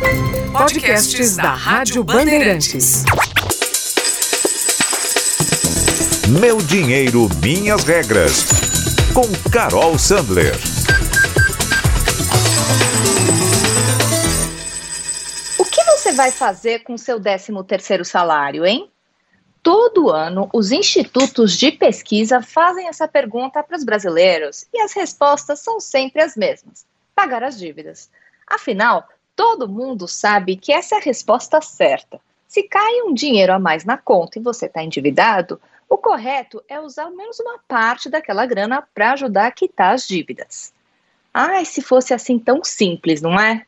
Podcasts da Rádio Bandeirantes. Meu dinheiro, minhas regras. Com Carol Sandler. O que você vai fazer com seu 13 terceiro salário, hein? Todo ano, os institutos de pesquisa fazem essa pergunta para os brasileiros e as respostas são sempre as mesmas: pagar as dívidas. Afinal, todo mundo sabe que essa é a resposta certa. Se cai um dinheiro a mais na conta e você está endividado, o correto é usar ao menos uma parte daquela grana para ajudar a quitar as dívidas. Ai, se fosse assim tão simples, não é?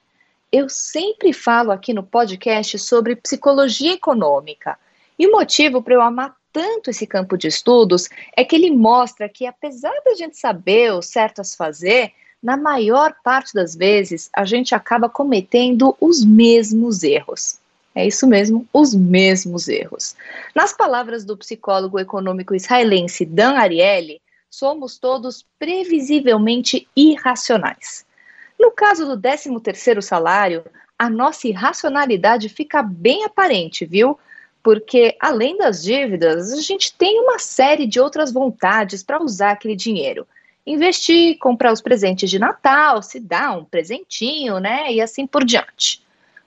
Eu sempre falo aqui no podcast sobre psicologia econômica. E o motivo para eu amar tanto esse campo de estudos é que ele mostra que, apesar da gente saber o certo a se fazer, na maior parte das vezes a gente acaba cometendo os mesmos erros. É isso mesmo, os mesmos erros. Nas palavras do psicólogo econômico israelense Dan Ariely, somos todos previsivelmente irracionais. No caso do 13º salário, a nossa irracionalidade fica bem aparente, viu? Porque além das dívidas, a gente tem uma série de outras vontades para usar aquele dinheiro investir, comprar os presentes de Natal, se dá um presentinho, né? E assim por diante.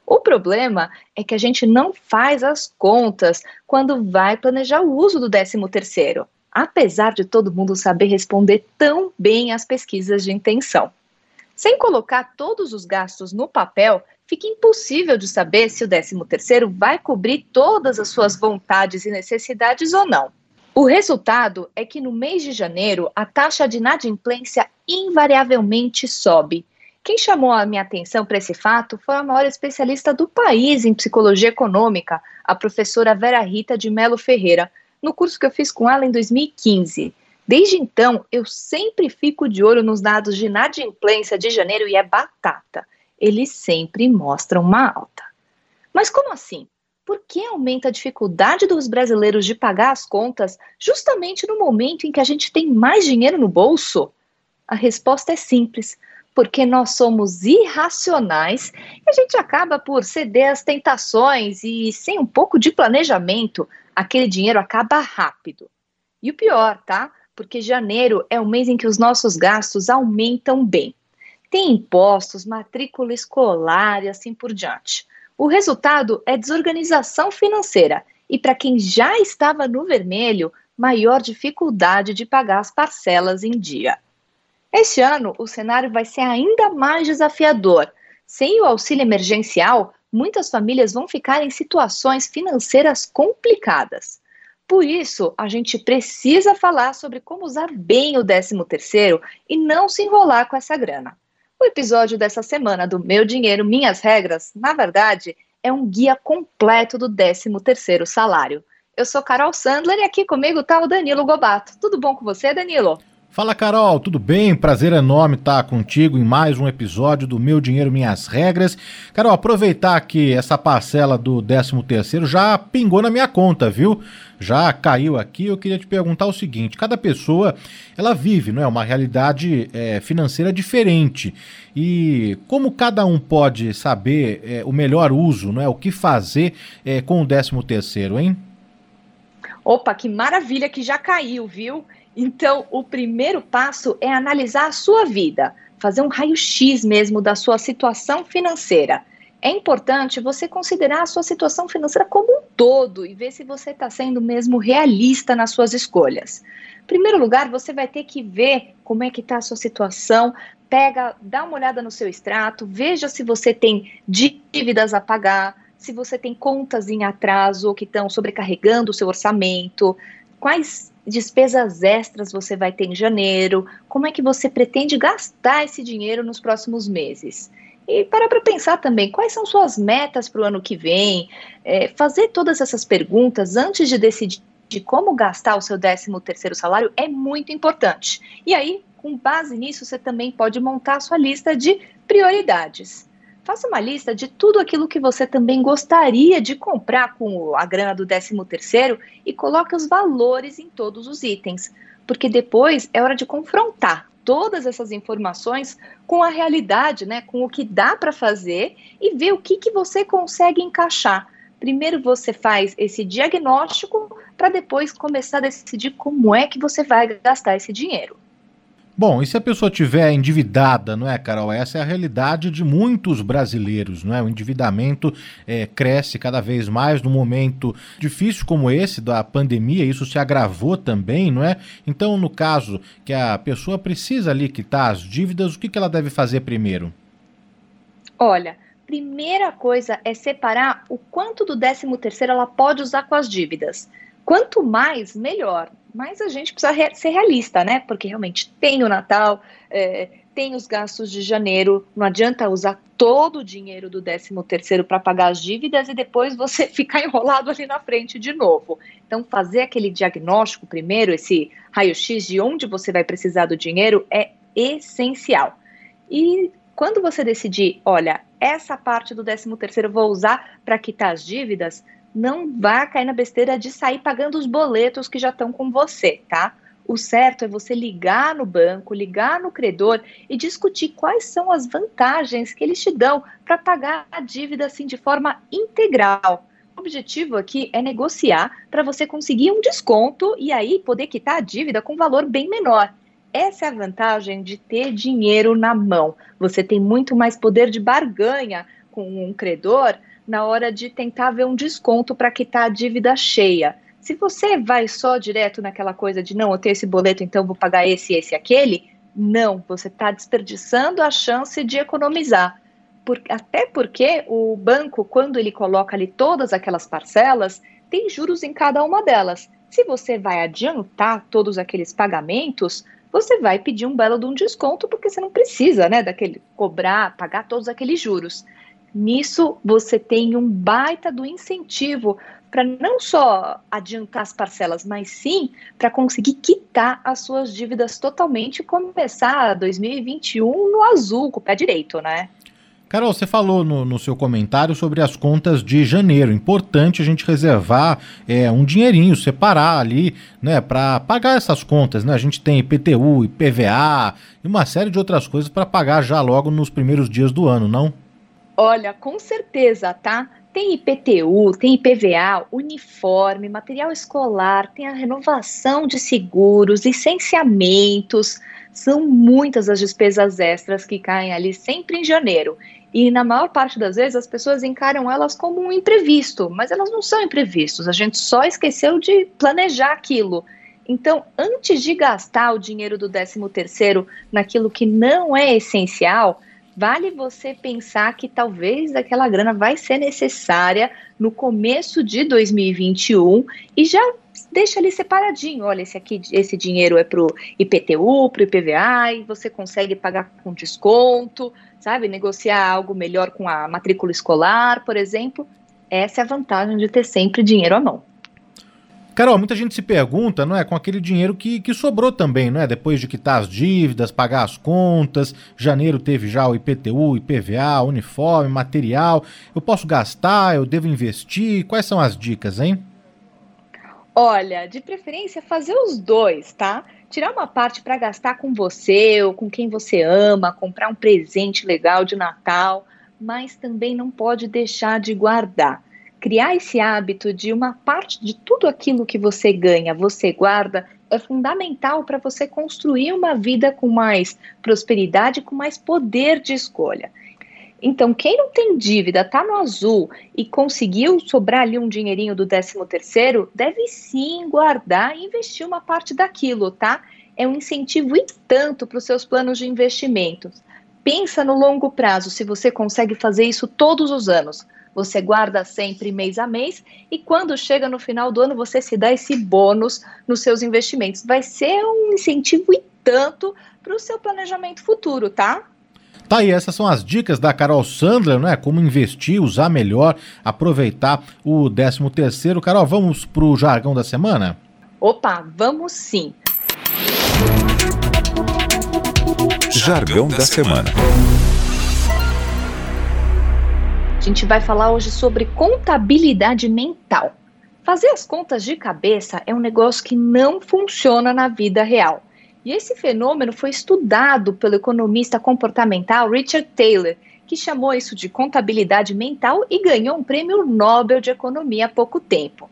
O problema é que a gente não faz as contas quando vai planejar o uso do 13 terceiro, apesar de todo mundo saber responder tão bem às pesquisas de intenção. Sem colocar todos os gastos no papel, fica impossível de saber se o 13 terceiro vai cobrir todas as suas vontades e necessidades ou não. O resultado é que no mês de janeiro a taxa de inadimplência invariavelmente sobe. Quem chamou a minha atenção para esse fato foi a maior especialista do país em psicologia econômica, a professora Vera Rita de Melo Ferreira, no curso que eu fiz com ela em 2015. Desde então, eu sempre fico de olho nos dados de inadimplência de janeiro e é batata. Eles sempre mostram uma alta. Mas como assim? Por que aumenta a dificuldade dos brasileiros de pagar as contas justamente no momento em que a gente tem mais dinheiro no bolso? A resposta é simples, porque nós somos irracionais e a gente acaba por ceder às tentações e sem um pouco de planejamento, aquele dinheiro acaba rápido. E o pior, tá? Porque janeiro é o mês em que os nossos gastos aumentam bem. Tem impostos, matrícula escolar e assim por diante. O resultado é desorganização financeira e, para quem já estava no vermelho, maior dificuldade de pagar as parcelas em dia. Este ano, o cenário vai ser ainda mais desafiador. Sem o auxílio emergencial, muitas famílias vão ficar em situações financeiras complicadas. Por isso, a gente precisa falar sobre como usar bem o 13º e não se enrolar com essa grana. O episódio dessa semana do Meu Dinheiro, Minhas Regras, na verdade, é um guia completo do 13º salário. Eu sou Carol Sandler e aqui comigo está o Danilo Gobato. Tudo bom com você, Danilo? Fala Carol, tudo bem? Prazer enorme estar contigo em mais um episódio do Meu Dinheiro Minhas Regras. Carol, aproveitar que essa parcela do 13 terceiro já pingou na minha conta, viu? Já caiu aqui, eu queria te perguntar o seguinte, cada pessoa, ela vive, não é, uma realidade é, financeira diferente e como cada um pode saber é, o melhor uso, não é, o que fazer é, com o 13 terceiro, hein? Opa, que maravilha que já caiu, viu? Então, o primeiro passo é analisar a sua vida, fazer um raio-x mesmo da sua situação financeira. É importante você considerar a sua situação financeira como um todo e ver se você está sendo mesmo realista nas suas escolhas. Em primeiro lugar, você vai ter que ver como é que está a sua situação, pega, dá uma olhada no seu extrato, veja se você tem dívidas a pagar, se você tem contas em atraso que estão sobrecarregando o seu orçamento, quais despesas extras você vai ter em janeiro, como é que você pretende gastar esse dinheiro nos próximos meses. E para para pensar também quais são suas metas para o ano que vem. É, fazer todas essas perguntas antes de decidir de como gastar o seu 13 terceiro salário é muito importante. E aí, com base nisso, você também pode montar a sua lista de prioridades. Faça uma lista de tudo aquilo que você também gostaria de comprar com a grana do 13º e coloque os valores em todos os itens, porque depois é hora de confrontar. todas essas informações com a realidade, né, com o que dá para fazer e ver o que, que você consegue encaixar. Primeiro você faz esse diagnóstico para depois começar a decidir como é que você vai gastar esse dinheiro. Bom, e se a pessoa tiver endividada, não é, Carol? Essa é a realidade de muitos brasileiros, não é? O endividamento é, cresce cada vez mais num momento difícil como esse da pandemia, isso se agravou também, não é? Então, no caso que a pessoa precisa ali quitar as dívidas, o que, que ela deve fazer primeiro? Olha, primeira coisa é separar o quanto do 13 terceiro ela pode usar com as dívidas. Quanto mais, melhor. Mas a gente precisa re ser realista, né? Porque realmente tem o Natal, é, tem os gastos de janeiro. Não adianta usar todo o dinheiro do 13 terceiro para pagar as dívidas e depois você ficar enrolado ali na frente de novo. Então, fazer aquele diagnóstico primeiro, esse raio-x de onde você vai precisar do dinheiro é essencial. E quando você decidir, olha, essa parte do 13 terceiro eu vou usar para quitar as dívidas, não vá cair na besteira de sair pagando os boletos que já estão com você, tá? O certo é você ligar no banco, ligar no credor e discutir quais são as vantagens que eles te dão para pagar a dívida assim de forma integral. O objetivo aqui é negociar para você conseguir um desconto e aí poder quitar a dívida com valor bem menor. Essa é a vantagem de ter dinheiro na mão. Você tem muito mais poder de barganha com um credor na hora de tentar ver um desconto para quitar a dívida cheia. Se você vai só direto naquela coisa de não, eu tenho esse boleto, então vou pagar esse, esse, aquele, não, você está desperdiçando a chance de economizar. Por, até porque o banco, quando ele coloca ali todas aquelas parcelas, tem juros em cada uma delas. Se você vai adiantar todos aqueles pagamentos, você vai pedir um belo de um desconto, porque você não precisa, né, daquele cobrar, pagar todos aqueles juros. Nisso, você tem um baita do incentivo para não só adiantar as parcelas, mas sim para conseguir quitar as suas dívidas totalmente e começar 2021 no azul, com o pé direito, né? Carol, você falou no, no, seu comentário sobre as contas de janeiro. Importante a gente reservar é, um dinheirinho, separar ali, né, para pagar essas contas. Né? A gente tem IPTU, IPVA e uma série de outras coisas para pagar já logo nos primeiros dias do ano, não? Olha, com certeza, tá? Tem IPTU, tem IPVA, uniforme, material escolar, tem a renovação de seguros, licenciamentos. São muitas as despesas extras que caem ali sempre em janeiro. E na maior parte das vezes as pessoas encaram elas como um imprevisto, mas elas não são imprevistos, a gente só esqueceu de planejar aquilo. Então, antes de gastar o dinheiro do 13 terceiro naquilo que não é essencial, vale você pensar que talvez aquela grana vai ser necessária no começo de 2021 e já deixa ali separadinho. Olha, esse aqui, esse dinheiro é para o IPTU, para o IPVA, e você consegue pagar com desconto, sabe? Negociar algo melhor com a matrícula escolar, por exemplo. Essa é a vantagem de ter sempre dinheiro à mão. Carol, muita gente se pergunta, não é, com aquele dinheiro que, que sobrou também, não é? Depois de quitar as dívidas, pagar as contas, janeiro teve já o IPTU, IPVA, uniforme, material. Eu posso gastar, eu devo investir? Quais são as dicas, hein? Olha, de preferência fazer os dois, tá? Tirar uma parte para gastar com você ou com quem você ama, comprar um presente legal de Natal, mas também não pode deixar de guardar criar esse hábito de uma parte de tudo aquilo que você ganha, você guarda, é fundamental para você construir uma vida com mais prosperidade, com mais poder de escolha. Então, quem não tem dívida, está no azul e conseguiu sobrar ali um dinheirinho do 13 terceiro, deve sim guardar e investir uma parte daquilo, tá? É um incentivo e tanto para os seus planos de investimentos. Pensa no longo prazo, se você consegue fazer isso todos os anos você guarda sempre mês a mês e quando chega no final do ano você se dá esse bônus nos seus investimentos. Vai ser um incentivo e tanto para o seu planejamento futuro, tá? Tá aí, essas são as dicas da Carol Sandler, né? Como investir, usar melhor, aproveitar o 13 terceiro. Carol, vamos pro jargão da semana? Opa, vamos sim. Jargão da semana gente vai falar hoje sobre contabilidade mental. Fazer as contas de cabeça é um negócio que não funciona na vida real. E esse fenômeno foi estudado pelo economista comportamental Richard Taylor, que chamou isso de contabilidade mental e ganhou um prêmio Nobel de Economia há pouco tempo.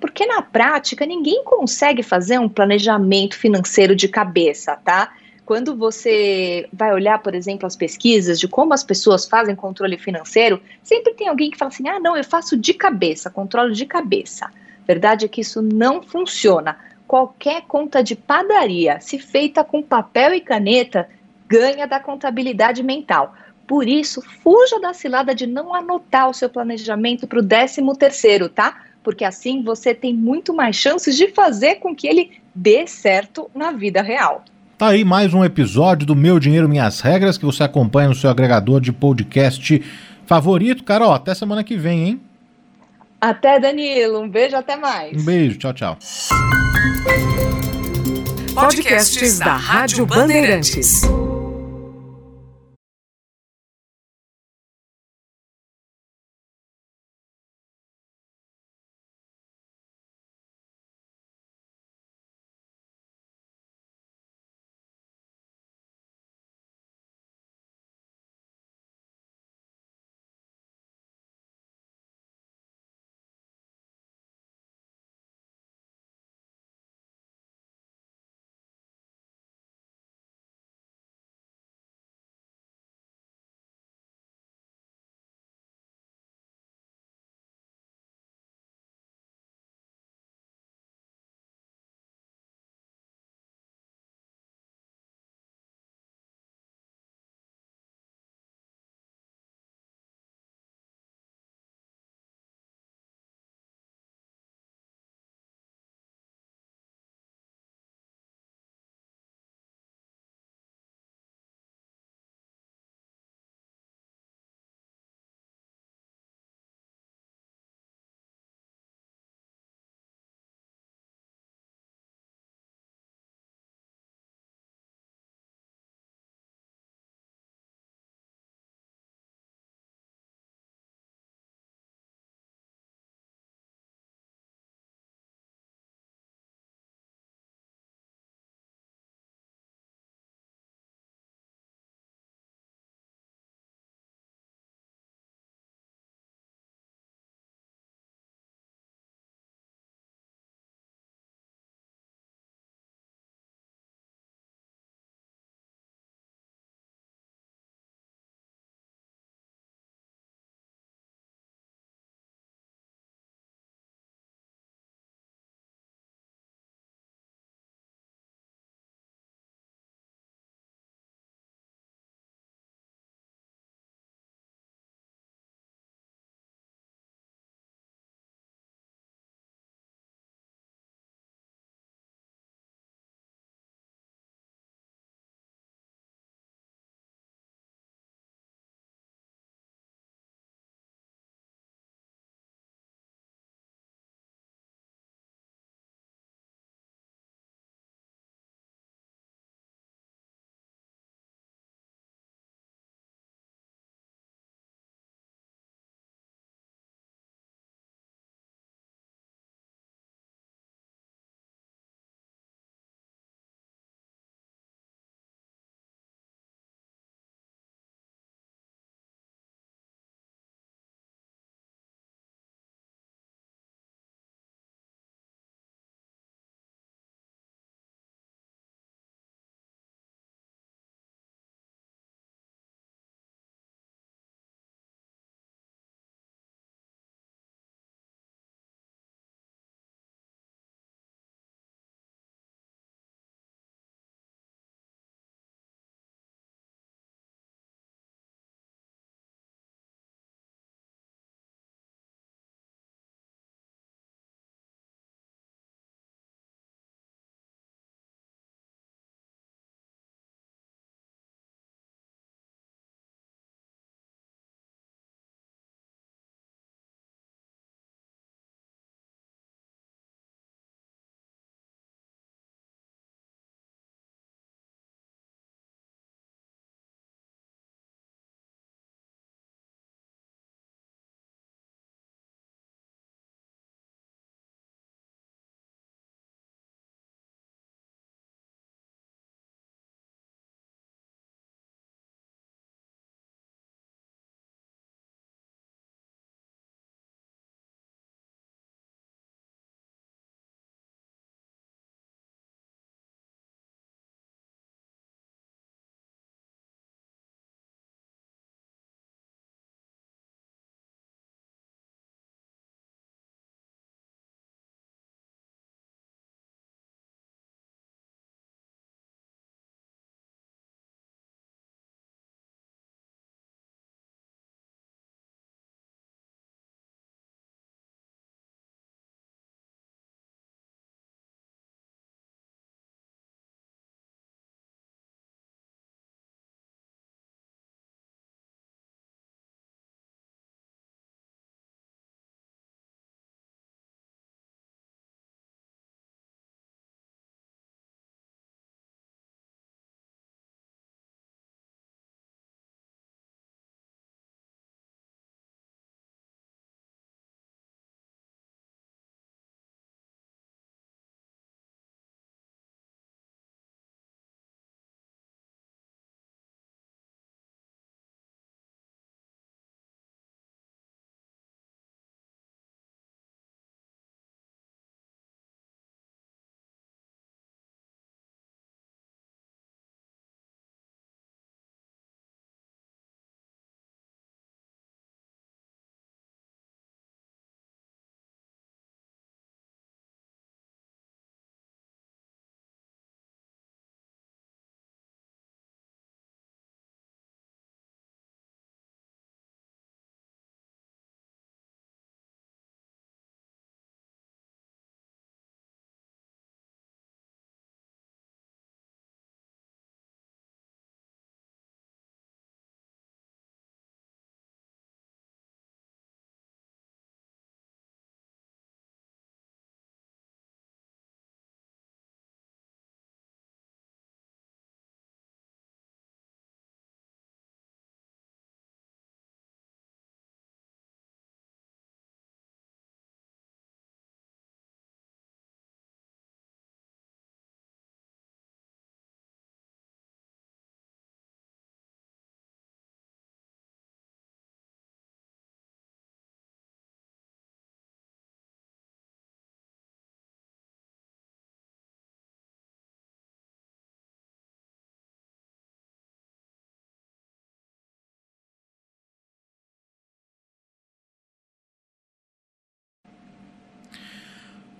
Porque na prática ninguém consegue fazer um planejamento financeiro de cabeça, tá? Quando você vai olhar, por exemplo, as pesquisas de como as pessoas fazem controle financeiro, sempre tem alguém que fala assim: ah, não, eu faço de cabeça, controle de cabeça. Verdade é que isso não funciona. Qualquer conta de padaria, se feita com papel e caneta, ganha da contabilidade mental. Por isso, fuja da cilada de não anotar o seu planejamento para o 13 terceiro, tá? Porque assim você tem muito mais chances de fazer com que ele dê certo na vida real. Tá aí mais um episódio do Meu Dinheiro Minhas Regras que você acompanha no seu agregador de podcast favorito. Carol, até semana que vem, hein? Até, Danilo. Um beijo, até mais. Um beijo, tchau, tchau. Podcasts da Rádio Bandeirantes.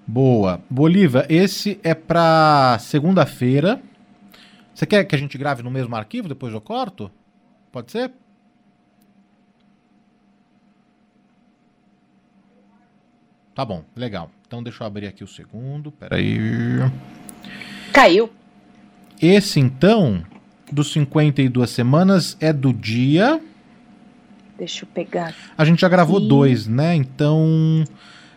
Boa. Bolívia, esse é para segunda-feira. Você quer que a gente grave no mesmo arquivo, depois eu corto? Pode ser? Tá bom, legal. Então deixa eu abrir aqui o segundo. Peraí. Caiu. Esse então, dos 52 semanas, é do dia. Deixa eu pegar. A gente já gravou Sim. dois, né? Então.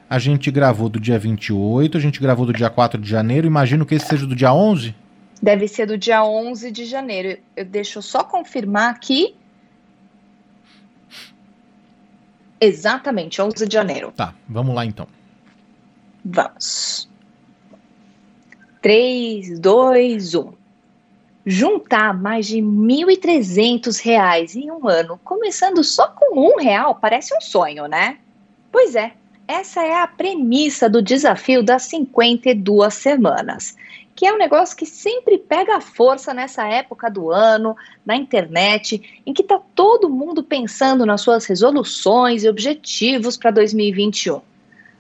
A gente gravou do dia 28, a gente gravou do dia 4 de janeiro. Imagino que esse seja do dia 11? Deve ser do dia 11 de janeiro. Eu deixo só confirmar aqui. Exatamente, 11 de janeiro. Tá, vamos lá então. Vamos. 3, 2, 1. Juntar mais de R$ 1.300 em um ano, começando só com um real, parece um sonho, né? Pois é, essa é a premissa do desafio das 52 semanas, que é um negócio que sempre pega força nessa época do ano, na internet, em que está todo mundo pensando nas suas resoluções e objetivos para 2021.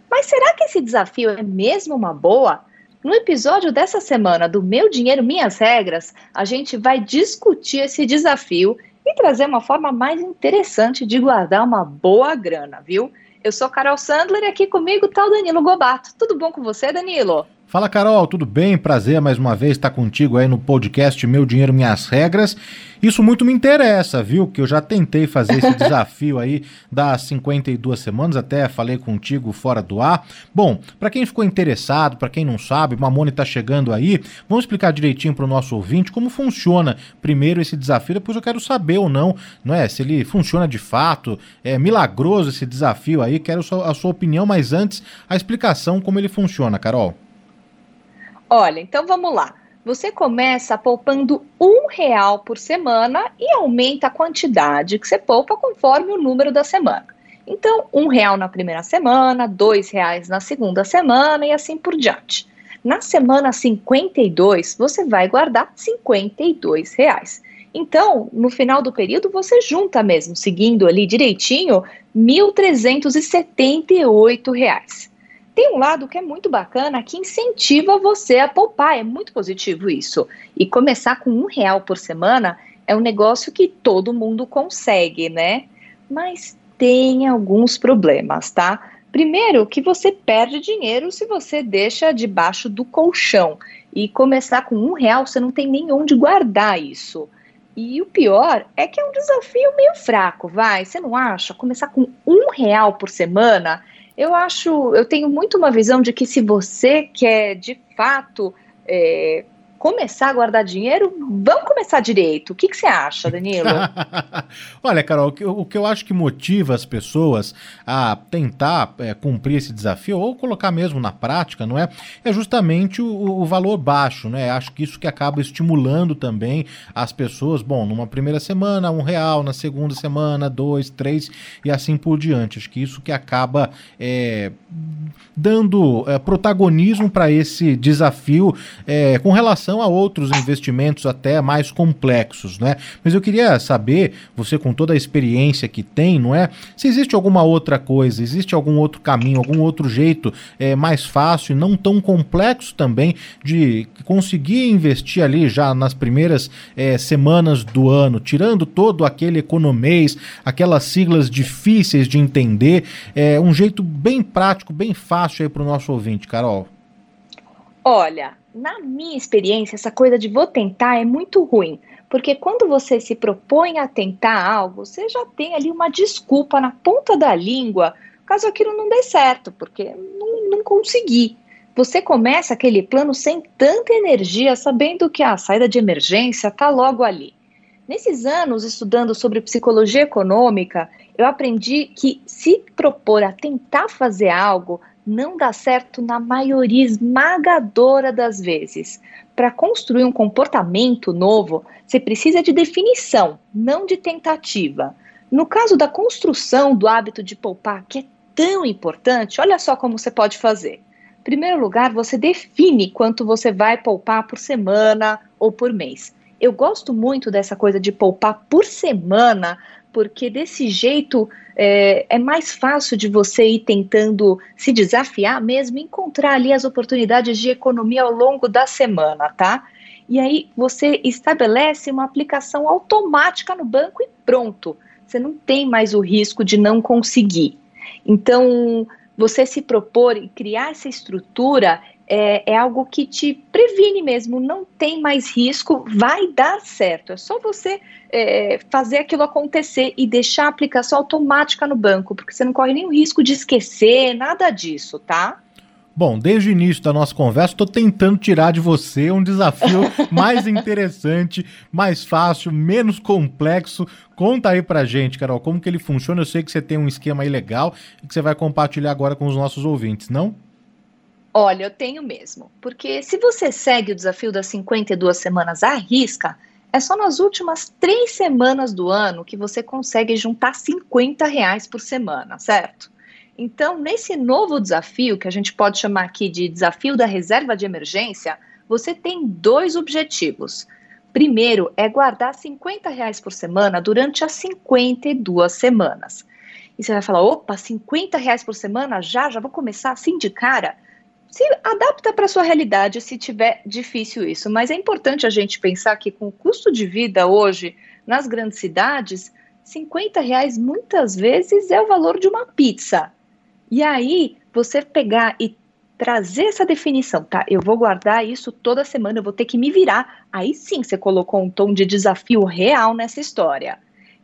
Mas será que esse desafio é mesmo uma boa? No episódio dessa semana do Meu Dinheiro Minhas Regras, a gente vai discutir esse desafio e trazer uma forma mais interessante de guardar uma boa grana, viu? Eu sou Carol Sandler e aqui comigo está o Danilo Gobato. Tudo bom com você, Danilo? Fala Carol, tudo bem? Prazer mais uma vez estar contigo aí no podcast Meu Dinheiro Minhas Regras. Isso muito me interessa, viu? Que eu já tentei fazer esse desafio aí das 52 semanas, até falei contigo fora do ar. Bom, para quem ficou interessado, para quem não sabe, Mamone está chegando aí, vamos explicar direitinho para o nosso ouvinte como funciona primeiro esse desafio, depois eu quero saber ou não, não é? Se ele funciona de fato, é milagroso esse desafio aí, quero a sua opinião, mas antes a explicação como ele funciona, Carol. Olha, então vamos lá. Você começa poupando um real por semana e aumenta a quantidade que você poupa conforme o número da semana. Então, um real na primeira semana, dois reais na segunda semana e assim por diante. Na semana 52, você vai guardar 52 reais. Então, no final do período, você junta mesmo, seguindo ali direitinho, 1.378 reais. Tem um lado que é muito bacana, que incentiva você a poupar, é muito positivo isso. E começar com um real por semana é um negócio que todo mundo consegue, né? Mas tem alguns problemas, tá? Primeiro, que você perde dinheiro se você deixa debaixo do colchão. E começar com um real, você não tem nem onde guardar isso. E o pior é que é um desafio meio fraco, vai? Você não acha? Começar com um real por semana eu acho, eu tenho muito uma visão de que se você quer de fato é, começar a guardar dinheiro, vamos começar direito. O que, que você acha, Danilo? Olha, Carol, o que, o que, eu acho que motiva as pessoas a tentar é, cumprir esse desafio, ou colocar mesmo na prática, não é? É justamente o, o, valor baixo, né? Acho que isso que acaba estimulando também as pessoas, bom, numa primeira semana, um real, na segunda semana, dois, três, e assim por diante. Acho que isso que acaba é, dando é, protagonismo para esse desafio é, com relação relação a outros investimentos até mais complexos, né? Mas eu queria saber, você com toda a experiência que tem, não é? Se existe alguma outra coisa, existe algum outro caminho, algum outro jeito é, mais fácil e não tão complexo também de conseguir investir ali já nas primeiras é, semanas do ano, tirando todo aquele economês, aquelas siglas difíceis de entender, é um jeito bem prático, bem fácil aí para o nosso ouvinte, Carol. Olha, na minha experiência, essa coisa de vou tentar é muito ruim, porque quando você se propõe a tentar algo, você já tem ali uma desculpa na ponta da língua, caso aquilo não dê certo, porque não, não consegui. Você começa aquele plano sem tanta energia, sabendo que a saída de emergência está logo ali. Nesses anos estudando sobre psicologia econômica, eu aprendi que se propor a tentar fazer algo não dá certo na maioria esmagadora das vezes. Para construir um comportamento novo, você precisa de definição, não de tentativa. No caso da construção do hábito de poupar, que é tão importante, olha só como você pode fazer. Em primeiro lugar, você define quanto você vai poupar por semana ou por mês. Eu gosto muito dessa coisa de poupar por semana porque desse jeito é, é, mais fácil de você ir tentando se desafiar mesmo, encontrar ali as oportunidades de economia ao longo da semana, tá? E aí você estabelece uma aplicação automática no banco e pronto. Você não tem mais o risco de não conseguir. Então, você se propor e criar essa estrutura é, é, algo que te previne mesmo, não tem mais risco, vai dar certo. É só você é, fazer aquilo acontecer e deixar a aplicação automática no banco, porque você não corre nenhum risco de esquecer, nada disso, tá? Bom, desde o início da nossa conversa, estou tentando tirar de você um desafio mais interessante, mais fácil, menos complexo. Conta aí pra gente, Carol, como que ele funciona. Eu sei que você tem um esquema aí legal e que você vai compartilhar agora com os nossos ouvintes, não? Olha, eu tenho mesmo. Porque se você segue o desafio das 52 semanas à risca, é só nas últimas três semanas do ano que você consegue juntar 50 reais por semana, certo? Então, nesse novo desafio, que a gente pode chamar aqui de desafio da reserva de emergência, você tem dois objetivos. Primeiro é guardar 50 reais por semana durante as 52 semanas. E você vai falar, opa, 50 reais por semana? Já? Já vou começar assim de cara? Se adapta para sua realidade se tiver difícil isso. Mas é importante a gente pensar que com o custo de vida hoje nas grandes cidades, 50 reais muitas vezes é o valor de uma pizza. E aí você pegar e trazer essa definição, tá? Eu vou guardar isso toda semana, eu vou ter que me virar. Aí sim você colocou um tom de desafio real nessa história.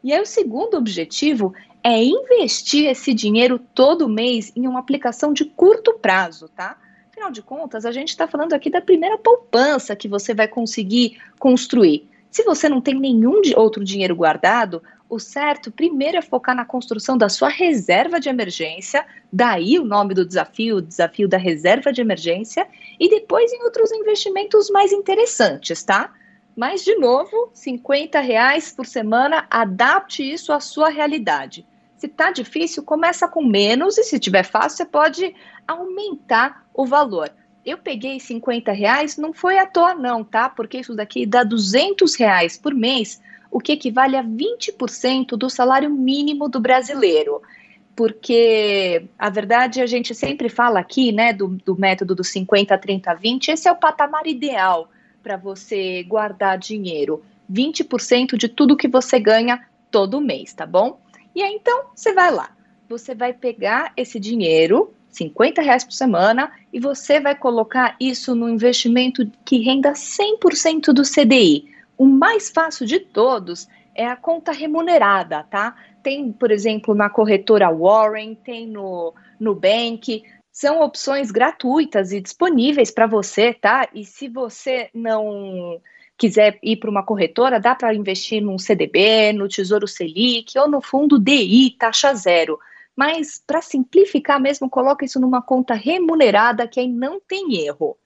E aí o segundo objetivo é investir esse dinheiro todo mês em uma aplicação de curto prazo, tá? Afinal de contas, a gente está falando aqui da primeira poupança que você vai conseguir construir. Se você não tem nenhum outro dinheiro guardado, o certo primeiro é focar na construção da sua reserva de emergência, daí o nome do desafio, o desafio da reserva de emergência, e depois em outros investimentos mais interessantes, tá? Mas, de novo, 50 reais por semana, adapte isso à sua realidade. Se tá difícil, começa com menos, e se tiver fácil, você pode aumentar o valor. Eu peguei 50 reais, não foi à toa não, tá? Porque isso daqui dá 200 reais por mês, o que equivale a 20% do salário mínimo do brasileiro. Porque a verdade a gente sempre fala aqui, né, do, do método do 50, 30, 20, esse é o patamar ideal para você guardar dinheiro. 20% de tudo que você ganha todo mês, tá bom? E aí então você vai lá, você vai pegar esse dinheiro 50 reais por semana e você vai colocar isso no investimento que renda 100% do CDI. O mais fácil de todos é a conta remunerada, tá? Tem, por exemplo, na corretora Warren, tem no Nubank, são opções gratuitas e disponíveis para você, tá? E se você não quiser ir para uma corretora, dá para investir num CDB, no Tesouro Selic ou no fundo DI, taxa zero. Mas, para simplificar mesmo, coloca isso numa conta remunerada que aí não tem erro.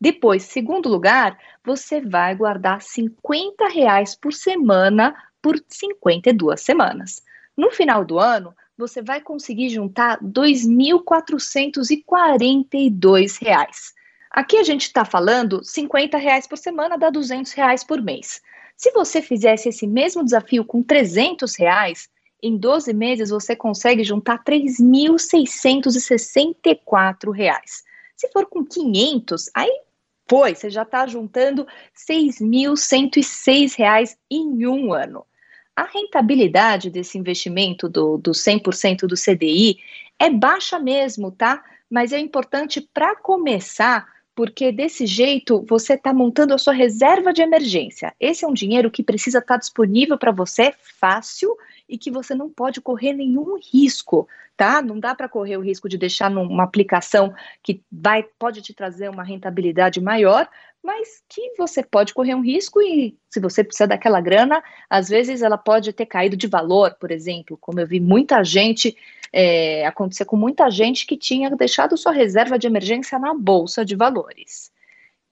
Depois, segundo lugar, você vai guardar 50 reais por semana por 52 semanas. No final do ano, você vai conseguir juntar R$ 2.442. Aqui a gente está falando 50 reais por semana dá 200 reais por mês. Se você fizesse esse mesmo desafio com 300 reais, em 12 meses você consegue juntar R$ 3.664. Se for com 500, aí foi, você já está juntando R$ 6.106 em um ano. A rentabilidade desse investimento do, do 100% do CDI é baixa mesmo, tá? Mas é importante para começar porque desse jeito você está montando a sua reserva de emergência. Esse é um dinheiro que precisa estar tá disponível para você fácil e que você não pode correr nenhum risco, tá? Não dá para correr o risco de deixar numa aplicação que vai pode te trazer uma rentabilidade maior, mas que você pode correr um risco e se você precisa daquela grana, às vezes ela pode ter caído de valor, por exemplo, como eu vi muita gente é, acontecer com muita gente que tinha deixado sua reserva de emergência na bolsa de valores.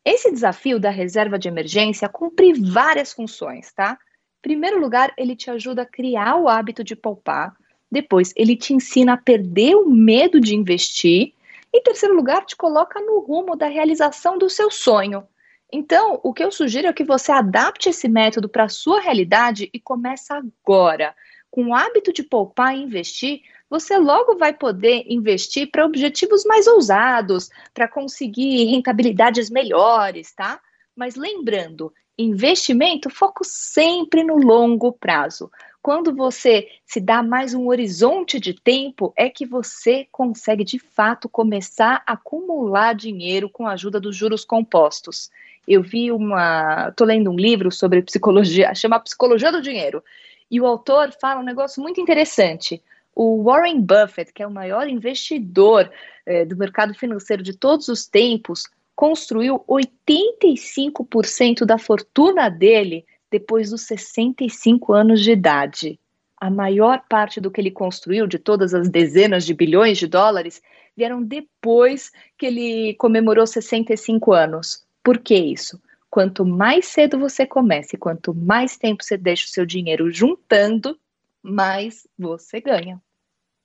Esse desafio da reserva de emergência cumpre várias funções, tá? primeiro lugar, ele te ajuda a criar o hábito de poupar. Depois, ele te ensina a perder o medo de investir. Em terceiro lugar, te coloca no rumo da realização do seu sonho. Então, o que eu sugiro é que você adapte esse método para a sua realidade e comece agora. Com o hábito de poupar e investir, você logo vai poder investir para objetivos mais ousados, para conseguir rentabilidades melhores, tá? Mas lembrando, investimento foco sempre no longo prazo. Quando você se dá mais um horizonte de tempo, é que você consegue de fato começar a acumular dinheiro com a ajuda dos juros compostos. Eu vi uma. Estou lendo um livro sobre psicologia, chama Psicologia do Dinheiro. E o autor fala um negócio muito interessante. O Warren Buffett, que é o maior investidor eh, do mercado financeiro de todos os tempos, construiu 85% da fortuna dele depois dos 65 anos de idade. A maior parte do que ele construiu, de todas as dezenas de bilhões de dólares, vieram depois que ele comemorou 65 anos. Por que isso? Quanto mais cedo você começa e quanto mais tempo você deixa o seu dinheiro juntando, mais você ganha.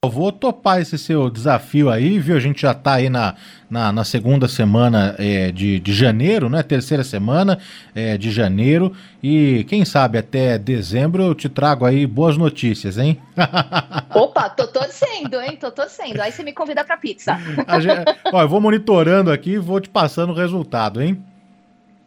Vou topar esse seu desafio aí, viu? A gente já está aí na, na, na, segunda semana é, de, de janeiro, né? Terceira semana é, de janeiro. E quem sabe até dezembro eu te trago aí boas notícias, hein? Opa, tô torcendo, hein? Tô torcendo. Aí você me convida pra pizza. Gente, ó, eu vou monitorando aqui e vou te passando o resultado, hein?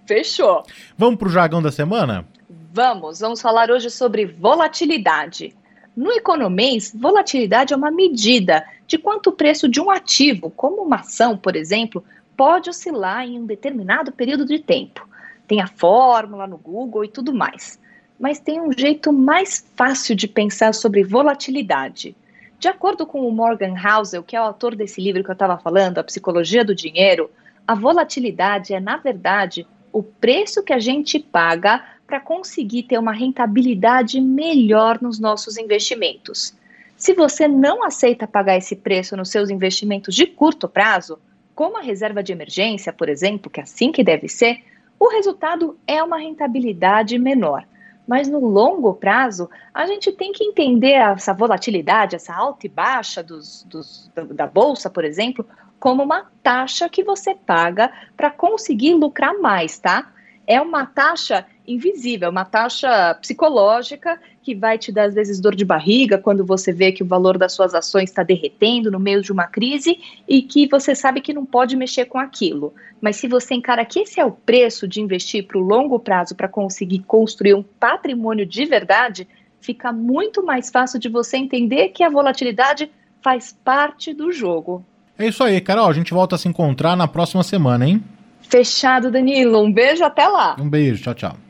Fechou. Vamos pro jargão da semana? Vamos, vamos falar hoje sobre volatilidade. No economês, volatilidade é uma medida de quanto o preço de um ativo, como uma ação, por exemplo, pode oscilar em um determinado período de tempo. Tem a fórmula no Google e tudo mais. Mas tem um jeito mais fácil de pensar sobre volatilidade. De acordo com o Morgan Housel, que é o autor desse livro que eu estava falando, A Psicologia do Dinheiro, a volatilidade é, na verdade, o preço que a gente paga para conseguir ter uma rentabilidade melhor nos nossos investimentos. Se você não aceita pagar esse preço nos seus investimentos de curto prazo, como a reserva de emergência, por exemplo, que é assim que deve ser, o resultado é uma rentabilidade menor. Mas no longo prazo, a gente tem que entender essa volatilidade, essa alta e baixa dos, dos, da bolsa, por exemplo, como uma taxa que você paga para conseguir lucrar mais, tá? É uma taxa invisível, uma taxa psicológica que vai te dar, às vezes, dor de barriga quando você vê que o valor das suas ações está derretendo no meio de uma crise e que você sabe que não pode mexer com aquilo. Mas se você encara que esse é o preço de investir para o longo prazo para conseguir construir um patrimônio de verdade, fica muito mais fácil de você entender que a volatilidade faz parte do jogo. É isso aí, Carol. A gente volta a se encontrar na próxima semana, hein? Fechado, Danilo. Um beijo, até lá. Um beijo, tchau, tchau.